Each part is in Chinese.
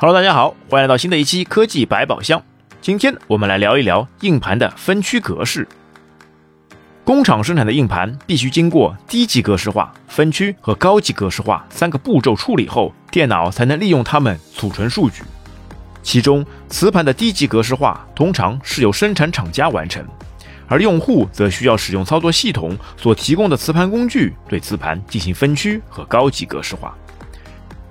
Hello，大家好，欢迎来到新的一期科技百宝箱。今天我们来聊一聊硬盘的分区格式。工厂生产的硬盘必须经过低级格式化、分区和高级格式化三个步骤处理后，电脑才能利用它们储存数据。其中，磁盘的低级格式化通常是由生产厂家完成，而用户则需要使用操作系统所提供的磁盘工具对磁盘进行分区和高级格式化。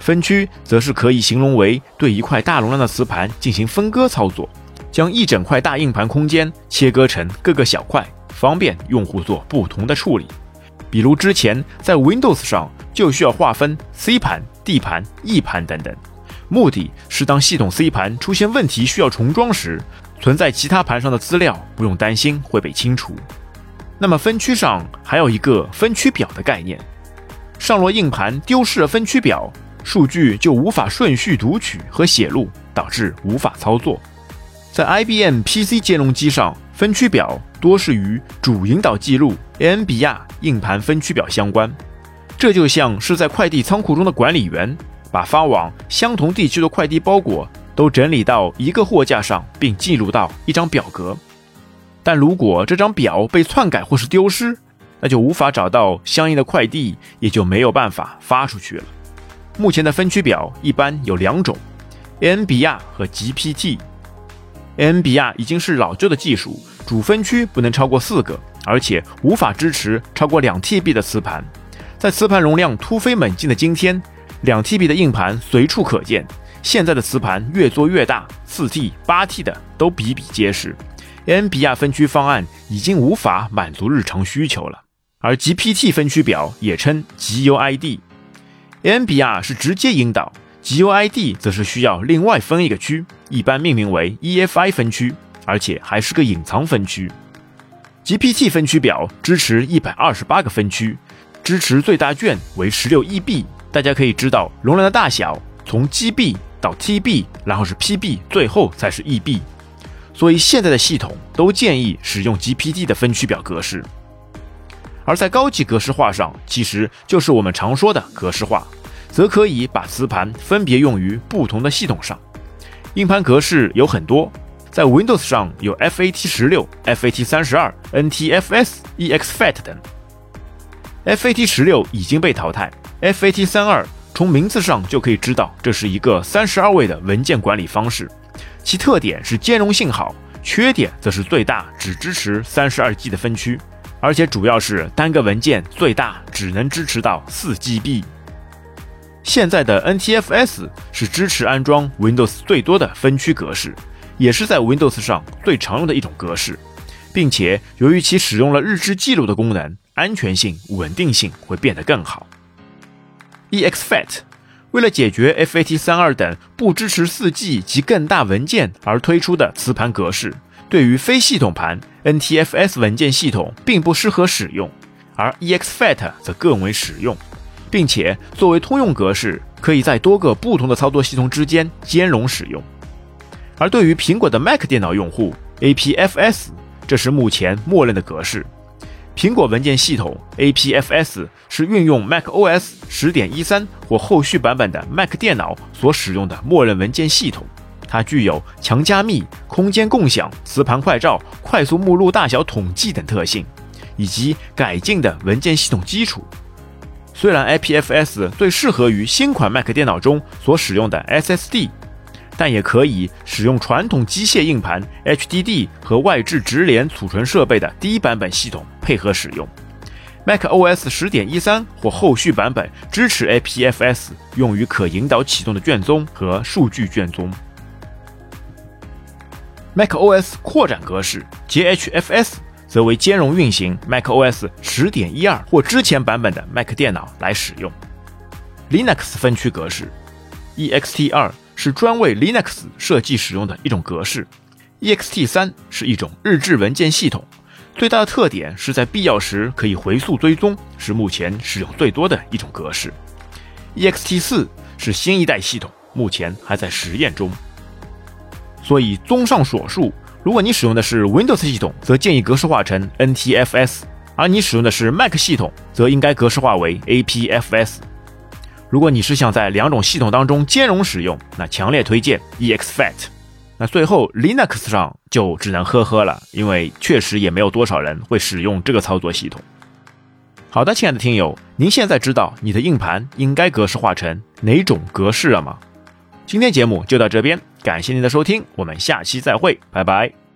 分区则是可以形容为对一块大容量的磁盘进行分割操作，将一整块大硬盘空间切割成各个小块，方便用户做不同的处理。比如之前在 Windows 上就需要划分 C 盘、D 盘、E 盘等等，目的是当系统 C 盘出现问题需要重装时，存在其他盘上的资料不用担心会被清除。那么分区上还有一个分区表的概念，上落硬盘丢失了分区表。数据就无法顺序读取和写入，导致无法操作。在 IBM PC 兼容机上，分区表多是与主引导记录 AMBR 硬盘分区表相关。这就像是在快递仓库中的管理员，把发往相同地区的快递包裹都整理到一个货架上，并记录到一张表格。但如果这张表被篡改或是丢失，那就无法找到相应的快递，也就没有办法发出去了。目前的分区表一般有两种，AMBR 和 GPT。AMBR 已经是老旧的技术，主分区不能超过四个，而且无法支持超过两 TB 的磁盘。在磁盘容量突飞猛进的今天，两 TB 的硬盘随处可见。现在的磁盘越做越大，四 T、八 T 的都比比皆是。AMBR 分区方案已经无法满足日常需求了，而 GPT 分区表也称 GUID。NBR 是直接引导，GUID 则是需要另外分一个区，一般命名为 EFI 分区，而且还是个隐藏分区。GPT 分区表支持一百二十八个分区，支持最大卷为十六 EB。大家可以知道容量的大小，从 GB 到 TB，然后是 PB，最后才是 EB。所以现在的系统都建议使用 GPT 的分区表格式。而在高级格式化上，其实就是我们常说的格式化。则可以把磁盘分别用于不同的系统上。硬盘格式有很多，在 Windows 上有 FAT 十六、FAT 三十二、NTFS、EXFAT 等。FAT 十六已经被淘汰，FAT 三二从名字上就可以知道这是一个三十二位的文件管理方式，其特点是兼容性好，缺点则是最大只支持三十二 G 的分区，而且主要是单个文件最大只能支持到四 GB。现在的 NTFS 是支持安装 Windows 最多的分区格式，也是在 Windows 上最常用的一种格式，并且由于其使用了日志记录的功能，安全性、稳定性会变得更好。EXFAT 为了解决 FAT32 等不支持 4G 及更大文件而推出的磁盘格式，对于非系统盘 NTFS 文件系统并不适合使用，而 EXFAT 则更为实用。并且作为通用格式，可以在多个不同的操作系统之间兼容使用。而对于苹果的 Mac 电脑用户，APFS 这是目前默认的格式。苹果文件系统 APFS 是运用 macOS 10.13或后续版本的 Mac 电脑所使用的默认文件系统。它具有强加密、空间共享、磁盘快照、快速目录大小统计等特性，以及改进的文件系统基础。虽然 IPFS 最适合于新款 Mac 电脑中所使用的 SSD，但也可以使用传统机械硬盘 HDD 和外置直连储存设备的低版本系统配合使用。macOS 10.13或后续版本支持 IPFS，用于可引导启动的卷宗和数据卷宗。macOS 扩展格式 JHFS。则为兼容运行 macOS 10.12或之前版本的 Mac 电脑来使用。Linux 分区格式 ext2 是专为 Linux 设计使用的一种格式，ext3 是一种日志文件系统，最大的特点是在必要时可以回溯追踪，是目前使用最多的一种格式。ext4 是新一代系统，目前还在实验中。所以，综上所述。如果你使用的是 Windows 系统，则建议格式化成 NTFS；而你使用的是 Mac 系统，则应该格式化为 APFS。如果你是想在两种系统当中兼容使用，那强烈推荐 EXFAT。那最后 Linux 上就只能呵呵了，因为确实也没有多少人会使用这个操作系统。好的，亲爱的听友，您现在知道你的硬盘应该格式化成哪种格式了吗？今天节目就到这边，感谢您的收听，我们下期再会，拜拜。